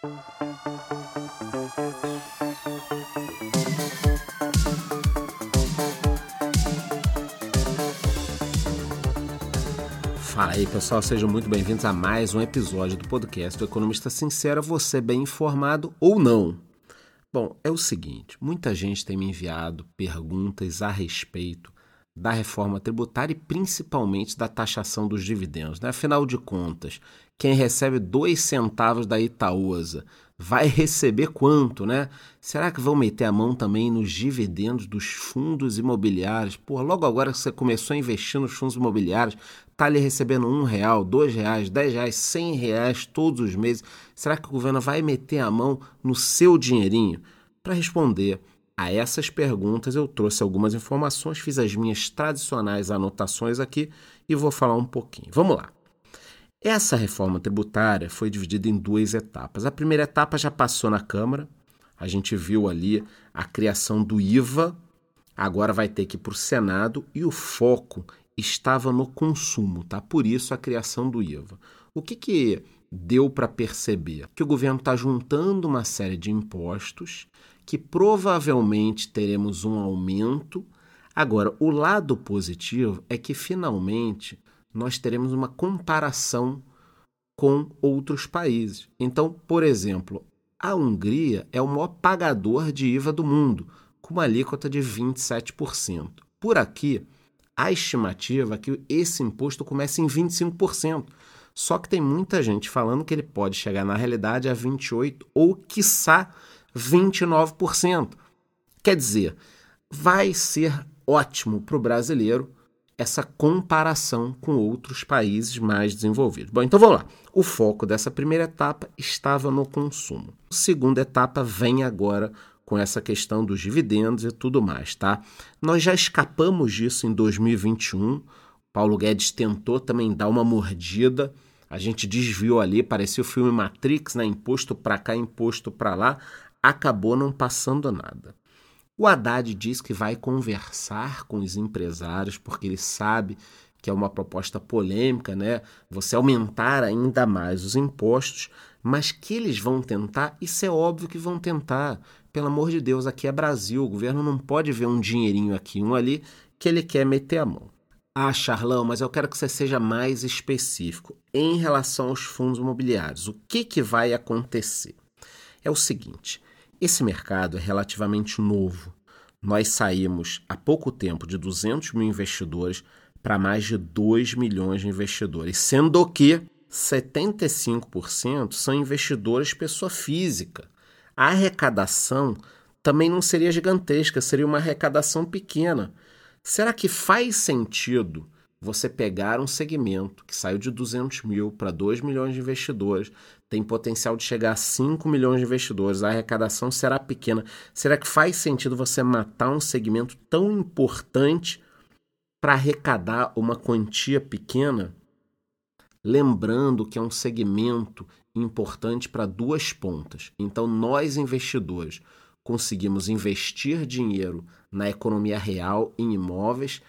Fala aí pessoal, sejam muito bem-vindos a mais um episódio do podcast do Economista Sincero, você bem informado ou não. Bom, é o seguinte: muita gente tem me enviado perguntas a respeito da reforma tributária e principalmente da taxação dos dividendos. Né? Afinal de contas, quem recebe dois centavos da Itaúsa vai receber quanto, né? Será que vão meter a mão também nos dividendos dos fundos imobiliários? Pô, logo agora que você começou a investir nos fundos imobiliários, tá ali recebendo um real, dois reais, dez reais, cem reais todos os meses. Será que o governo vai meter a mão no seu dinheirinho? Para responder a essas perguntas, eu trouxe algumas informações, fiz as minhas tradicionais anotações aqui e vou falar um pouquinho. Vamos lá. Essa reforma tributária foi dividida em duas etapas. A primeira etapa já passou na Câmara, a gente viu ali a criação do IVA, agora vai ter que ir para o Senado e o foco estava no consumo, tá? Por isso a criação do IVA. O que, que deu para perceber? Que o governo está juntando uma série de impostos que provavelmente teremos um aumento. Agora, o lado positivo é que finalmente nós teremos uma comparação com outros países. Então, por exemplo, a Hungria é o maior pagador de IVA do mundo, com uma alíquota de 27%. Por aqui, a estimativa é que esse imposto comece em 25%. Só que tem muita gente falando que ele pode chegar na realidade a 28% ou, quiçá, 29%. Quer dizer, vai ser ótimo para o brasileiro essa comparação com outros países mais desenvolvidos. Bom, então vamos lá. O foco dessa primeira etapa estava no consumo. A segunda etapa vem agora com essa questão dos dividendos e tudo mais, tá? Nós já escapamos disso em 2021. Paulo Guedes tentou também dar uma mordida. A gente desviou ali, parecia o filme Matrix, né? Imposto para cá, imposto para lá. Acabou não passando nada. O Haddad diz que vai conversar com os empresários, porque ele sabe que é uma proposta polêmica, né? Você aumentar ainda mais os impostos, mas que eles vão tentar, isso é óbvio que vão tentar. Pelo amor de Deus, aqui é Brasil, o governo não pode ver um dinheirinho aqui, um ali, que ele quer meter a mão. Ah, Charlão, mas eu quero que você seja mais específico em relação aos fundos imobiliários. O que, que vai acontecer? É o seguinte: esse mercado é relativamente novo. Nós saímos há pouco tempo de 200 mil investidores para mais de 2 milhões de investidores, sendo que 75% são investidores pessoa física. A arrecadação também não seria gigantesca, seria uma arrecadação pequena. Será que faz sentido você pegar um segmento que saiu de 200 mil para 2 milhões de investidores, tem potencial de chegar a 5 milhões de investidores, a arrecadação será pequena. Será que faz sentido você matar um segmento tão importante para arrecadar uma quantia pequena? Lembrando que é um segmento importante para duas pontas. Então, nós investidores conseguimos investir dinheiro na economia real em imóveis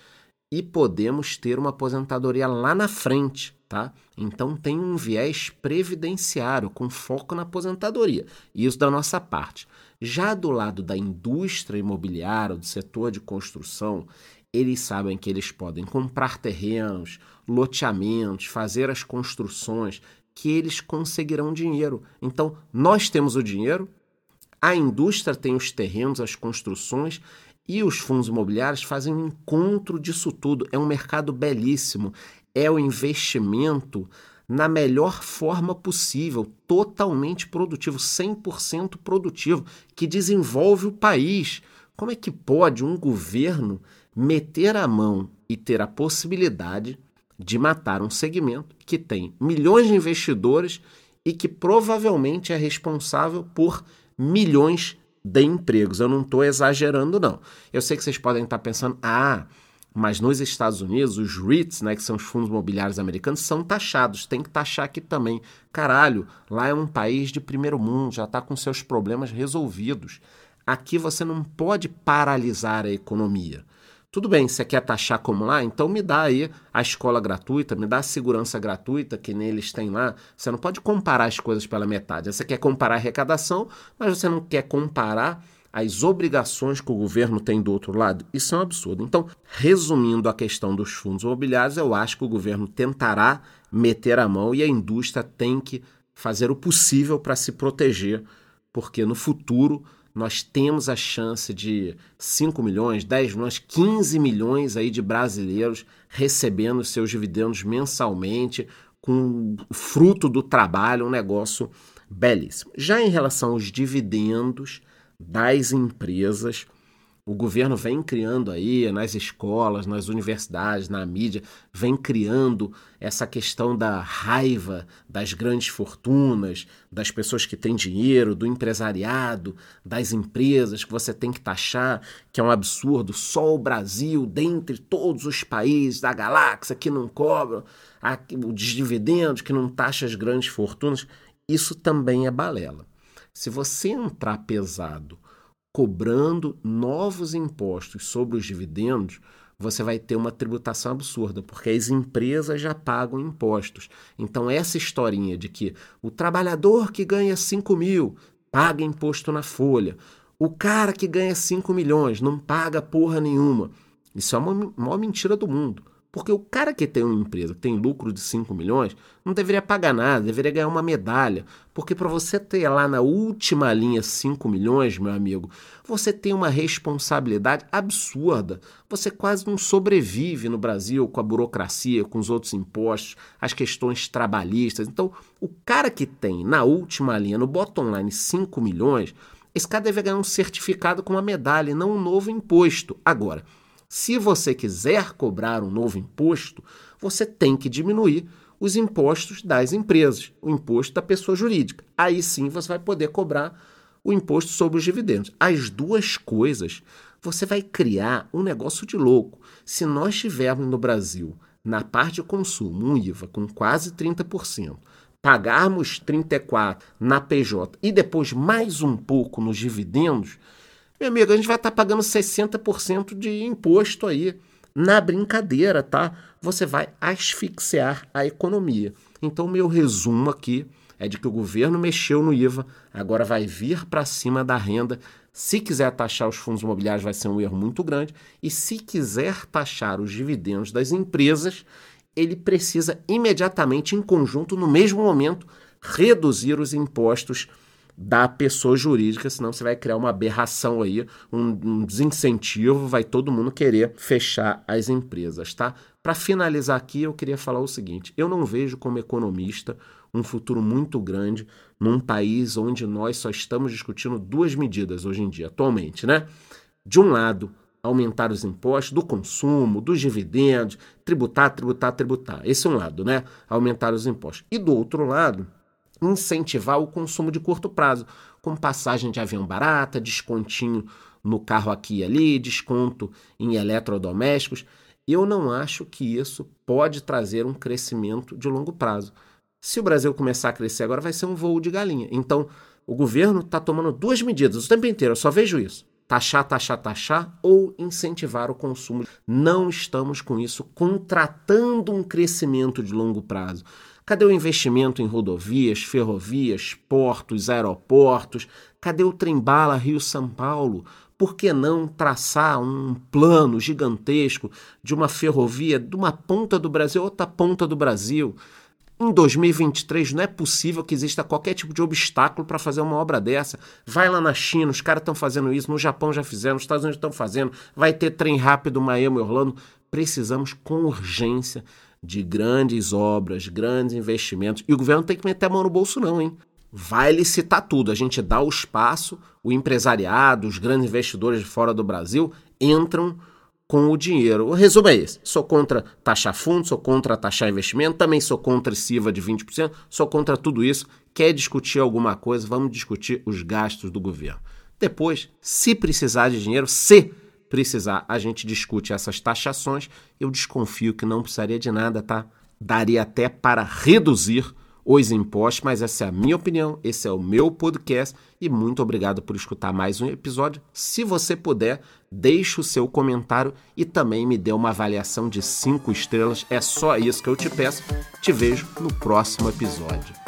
e podemos ter uma aposentadoria lá na frente, tá? Então tem um viés previdenciário com foco na aposentadoria. Isso da nossa parte. Já do lado da indústria imobiliária, do setor de construção, eles sabem que eles podem comprar terrenos, loteamentos, fazer as construções, que eles conseguirão dinheiro. Então, nós temos o dinheiro, a indústria tem os terrenos, as construções e os fundos imobiliários fazem um encontro disso tudo. É um mercado belíssimo. É o investimento na melhor forma possível, totalmente produtivo, 100% produtivo, que desenvolve o país. Como é que pode um governo meter a mão e ter a possibilidade de matar um segmento que tem milhões de investidores e que provavelmente é responsável por milhões de empregos. Eu não estou exagerando, não. Eu sei que vocês podem estar pensando, ah, mas nos Estados Unidos, os REITs, né, que são os fundos imobiliários americanos, são taxados. Tem que taxar aqui também. Caralho, lá é um país de primeiro mundo, já está com seus problemas resolvidos. Aqui você não pode paralisar a economia. Tudo bem, você quer taxar como lá? Então me dá aí a escola gratuita, me dá a segurança gratuita que neles tem lá. Você não pode comparar as coisas pela metade. Você quer comparar a arrecadação, mas você não quer comparar as obrigações que o governo tem do outro lado. Isso é um absurdo. Então, resumindo a questão dos fundos imobiliários, eu acho que o governo tentará meter a mão e a indústria tem que fazer o possível para se proteger, porque no futuro nós temos a chance de 5 milhões, 10 milhões, 15 milhões aí de brasileiros recebendo seus dividendos mensalmente, com fruto do trabalho, um negócio belíssimo. Já em relação aos dividendos das empresas, o governo vem criando aí nas escolas, nas universidades, na mídia, vem criando essa questão da raiva das grandes fortunas, das pessoas que têm dinheiro, do empresariado, das empresas que você tem que taxar, que é um absurdo. Só o Brasil, dentre todos os países da galáxia que não cobram os dividendos, que não taxa as grandes fortunas, isso também é balela. Se você entrar pesado cobrando novos impostos sobre os dividendos, você vai ter uma tributação absurda, porque as empresas já pagam impostos. Então, essa historinha de que o trabalhador que ganha 5 mil paga imposto na folha, o cara que ganha 5 milhões não paga porra nenhuma. Isso é a maior mentira do mundo. Porque o cara que tem uma empresa, que tem lucro de 5 milhões, não deveria pagar nada, deveria ganhar uma medalha. Porque para você ter lá na última linha 5 milhões, meu amigo, você tem uma responsabilidade absurda. Você quase não sobrevive no Brasil com a burocracia, com os outros impostos, as questões trabalhistas. Então, o cara que tem na última linha, no bottom line, 5 milhões, esse cara deve ganhar um certificado com uma medalha e não um novo imposto. Agora, se você quiser cobrar um novo imposto, você tem que diminuir os impostos das empresas, o imposto da pessoa jurídica. Aí sim você vai poder cobrar o imposto sobre os dividendos. As duas coisas, você vai criar um negócio de louco. Se nós tivermos no Brasil, na parte de consumo, um IVA com quase 30%, pagarmos 34% na PJ e depois mais um pouco nos dividendos, meu amigo, a gente vai estar tá pagando 60% de imposto aí na brincadeira, tá? Você vai asfixiar a economia. Então, meu resumo aqui é de que o governo mexeu no IVA, agora vai vir para cima da renda. Se quiser taxar os fundos imobiliários, vai ser um erro muito grande. E se quiser taxar os dividendos das empresas, ele precisa imediatamente, em conjunto, no mesmo momento, reduzir os impostos da pessoa jurídica, senão você vai criar uma aberração aí, um, um desincentivo, vai todo mundo querer fechar as empresas, tá? Para finalizar aqui, eu queria falar o seguinte: eu não vejo como economista um futuro muito grande num país onde nós só estamos discutindo duas medidas hoje em dia, atualmente, né? De um lado, aumentar os impostos do consumo, dos dividendos, tributar, tributar, tributar. Esse é um lado, né? Aumentar os impostos. E do outro lado, incentivar o consumo de curto prazo, com passagem de avião barata, descontinho no carro aqui e ali, desconto em eletrodomésticos. Eu não acho que isso pode trazer um crescimento de longo prazo. Se o Brasil começar a crescer agora, vai ser um voo de galinha. Então, o governo está tomando duas medidas o tempo inteiro, eu só vejo isso. Taxar, taxar, taxar ou incentivar o consumo. Não estamos com isso contratando um crescimento de longo prazo. Cadê o investimento em rodovias, ferrovias, portos, aeroportos? Cadê o trem-bala Rio-São Paulo? Por que não traçar um plano gigantesco de uma ferrovia de uma ponta do Brasil a outra ponta do Brasil? Em 2023 não é possível que exista qualquer tipo de obstáculo para fazer uma obra dessa. Vai lá na China, os caras estão fazendo isso, no Japão já fizeram, nos Estados Unidos estão fazendo, vai ter trem rápido Miami Orlando. Precisamos com urgência de grandes obras, grandes investimentos. E o governo tem que meter a mão no bolso, não, hein? Vai licitar tudo. A gente dá o espaço, o empresariado, os grandes investidores de fora do Brasil entram com o dinheiro. O resumo é esse: sou contra taxar fundos, sou contra taxar investimento, também sou contra esse IVA de 20%, sou contra tudo isso. Quer discutir alguma coisa? Vamos discutir os gastos do governo. Depois, se precisar de dinheiro, se precisar, a gente discute essas taxações. Eu desconfio que não precisaria de nada, tá? Daria até para reduzir os impostos, mas essa é a minha opinião, esse é o meu podcast e muito obrigado por escutar mais um episódio. Se você puder, deixe o seu comentário e também me dê uma avaliação de 5 estrelas. É só isso que eu te peço. Te vejo no próximo episódio.